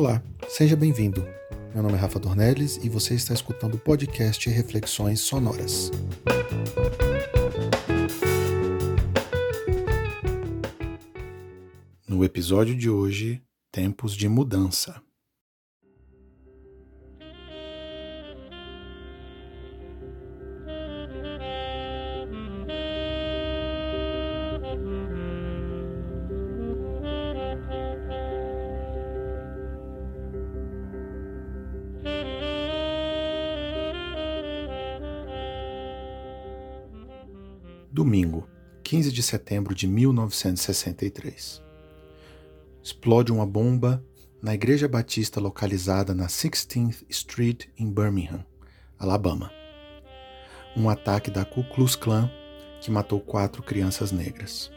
Olá, seja bem-vindo. Meu nome é Rafa Dornelles e você está escutando o podcast Reflexões Sonoras. No episódio de hoje, tempos de mudança. Domingo, 15 de setembro de 1963. Explode uma bomba na igreja batista localizada na 16th Street em Birmingham, Alabama. Um ataque da Ku Klux Klan que matou quatro crianças negras.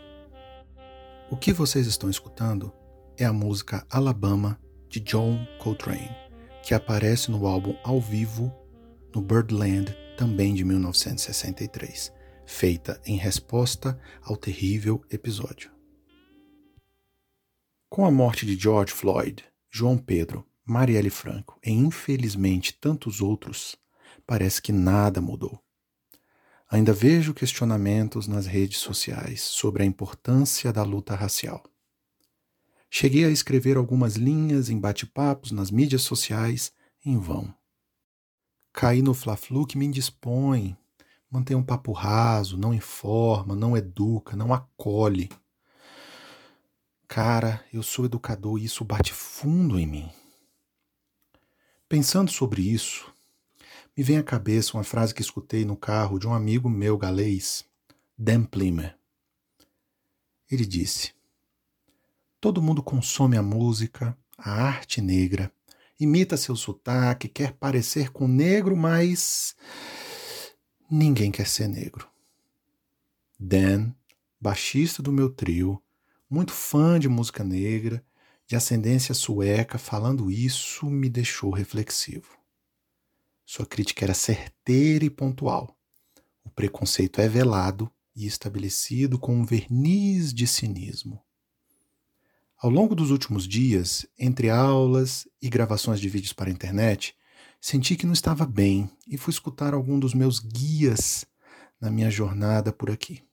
O que vocês estão escutando é a música Alabama de John Coltrane, que aparece no álbum ao vivo no Birdland, também de 1963 feita em resposta ao terrível episódio. Com a morte de George Floyd, João Pedro, Marielle Franco e infelizmente tantos outros, parece que nada mudou. Ainda vejo questionamentos nas redes sociais sobre a importância da luta racial. Cheguei a escrever algumas linhas em bate-papos nas mídias sociais em vão. Caí no fla-flu que me indispõe, mantém um papo raso, não informa, não educa, não acolhe. Cara, eu sou educador e isso bate fundo em mim. Pensando sobre isso, me vem à cabeça uma frase que escutei no carro de um amigo meu galês, Dan Plimer. Ele disse: Todo mundo consome a música, a arte negra, imita seu sotaque, quer parecer com negro, mas Ninguém quer ser negro. Dan, baixista do meu trio, muito fã de música negra, de ascendência sueca, falando isso me deixou reflexivo. Sua crítica era certeira e pontual. O preconceito é velado e estabelecido com um verniz de cinismo. Ao longo dos últimos dias, entre aulas e gravações de vídeos para a internet, Senti que não estava bem e fui escutar algum dos meus guias na minha jornada por aqui.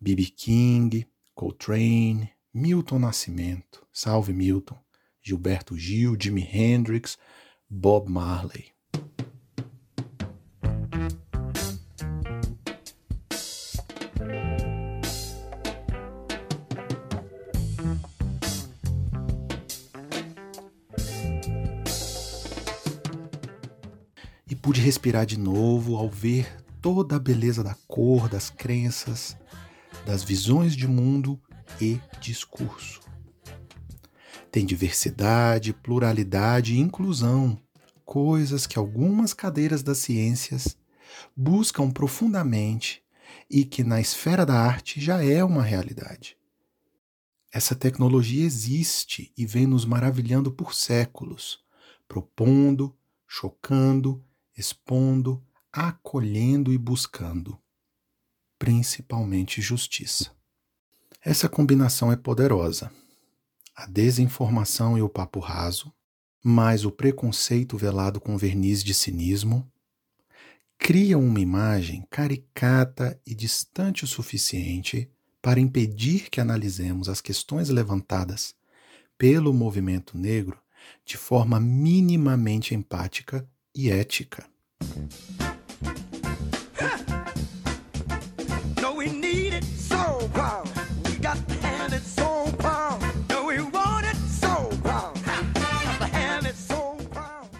B.B. King, Coltrane, Milton Nascimento, Salve Milton, Gilberto Gil, Jimi Hendrix, Bob Marley. Pude respirar de novo ao ver toda a beleza da cor, das crenças, das visões de mundo e discurso. Tem diversidade, pluralidade e inclusão, coisas que algumas cadeiras das ciências buscam profundamente e que na esfera da arte já é uma realidade. Essa tecnologia existe e vem nos maravilhando por séculos, propondo, chocando expondo, acolhendo e buscando, principalmente justiça. Essa combinação é poderosa. A desinformação e o papo raso, mais o preconceito velado com verniz de cinismo, criam uma imagem caricata e distante o suficiente para impedir que analisemos as questões levantadas pelo movimento negro de forma minimamente empática e ética.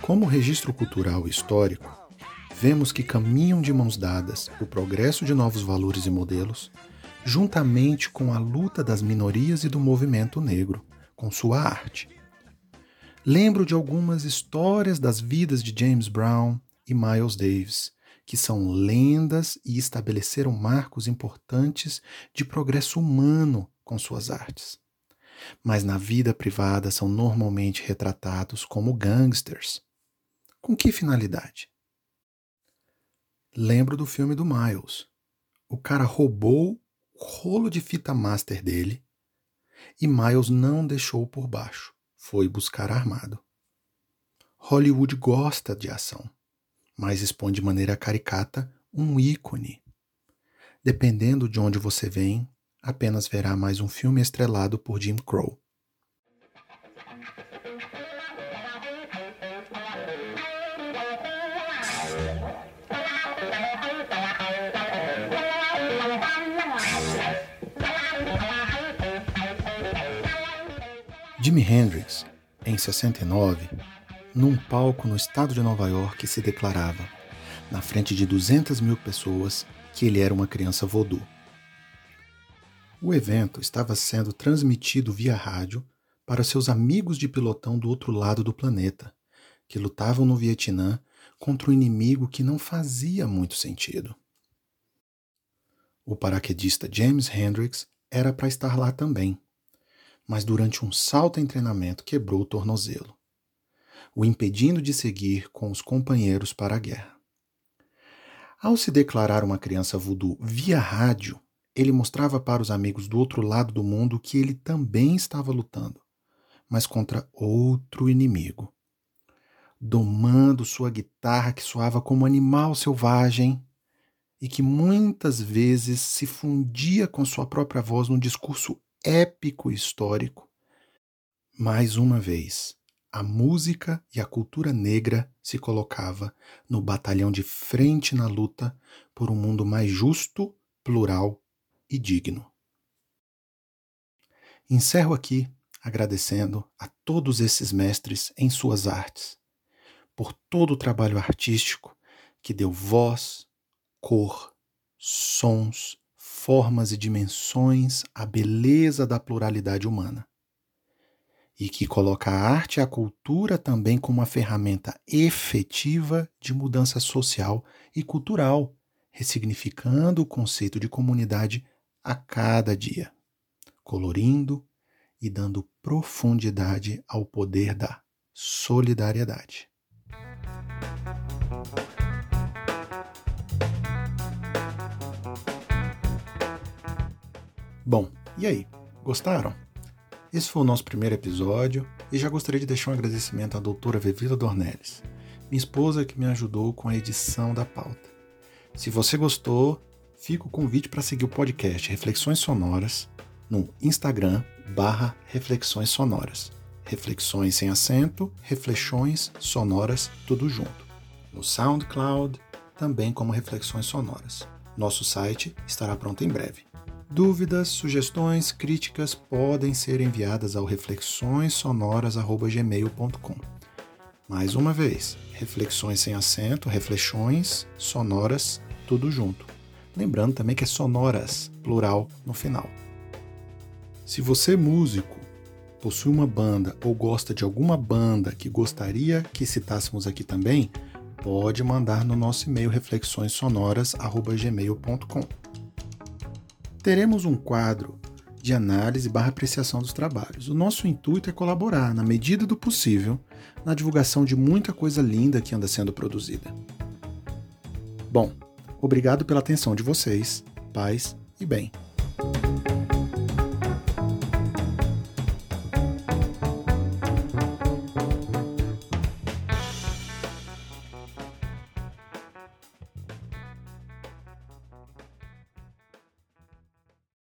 Como registro cultural e histórico, vemos que caminham de mãos dadas o progresso de novos valores e modelos, juntamente com a luta das minorias e do movimento negro, com sua arte. Lembro de algumas histórias das vidas de James Brown e Miles Davis, que são lendas e estabeleceram marcos importantes de progresso humano com suas artes. Mas na vida privada são normalmente retratados como gangsters. Com que finalidade? Lembro do filme do Miles. O cara roubou o rolo de fita master dele e Miles não deixou por baixo foi buscar armado. Hollywood gosta de ação, mas expõe de maneira caricata um ícone. Dependendo de onde você vem, apenas verá mais um filme estrelado por Jim Crow. Jimi Hendrix, em 69, num palco no estado de Nova York, se declarava, na frente de 200 mil pessoas, que ele era uma criança voodoo. O evento estava sendo transmitido via rádio para seus amigos de pilotão do outro lado do planeta, que lutavam no Vietnã contra um inimigo que não fazia muito sentido. O paraquedista James Hendrix era para estar lá também mas durante um salto em treinamento quebrou o tornozelo, o impedindo de seguir com os companheiros para a guerra. Ao se declarar uma criança voodoo via rádio, ele mostrava para os amigos do outro lado do mundo que ele também estava lutando, mas contra outro inimigo. Domando sua guitarra que soava como animal selvagem e que muitas vezes se fundia com sua própria voz num discurso épico histórico. Mais uma vez, a música e a cultura negra se colocava no batalhão de frente na luta por um mundo mais justo, plural e digno. Encerro aqui agradecendo a todos esses mestres em suas artes, por todo o trabalho artístico que deu voz, cor, sons formas e dimensões à beleza da pluralidade humana. E que coloca a arte e a cultura também como uma ferramenta efetiva de mudança social e cultural, ressignificando o conceito de comunidade a cada dia, colorindo e dando profundidade ao poder da solidariedade. Bom, e aí? Gostaram? Esse foi o nosso primeiro episódio e já gostaria de deixar um agradecimento à doutora Vevila Dornelles, minha esposa que me ajudou com a edição da pauta. Se você gostou, fica o convite para seguir o podcast Reflexões Sonoras no Instagram barra Reflexões Sonoras. Reflexões sem acento, reflexões sonoras, tudo junto. No SoundCloud, também como Reflexões Sonoras. Nosso site estará pronto em breve. Dúvidas, sugestões, críticas podem ser enviadas ao reflexõessonoras@gmail.com. Mais uma vez, reflexões sem acento, reflexões sonoras, tudo junto. Lembrando também que é sonoras, plural no final. Se você é músico, possui uma banda ou gosta de alguma banda que gostaria que citássemos aqui também, pode mandar no nosso e-mail reflexõessonoras@gmail.com teremos um quadro de análise barra apreciação dos trabalhos. O nosso intuito é colaborar, na medida do possível, na divulgação de muita coisa linda que anda sendo produzida. Bom, obrigado pela atenção de vocês, paz e bem.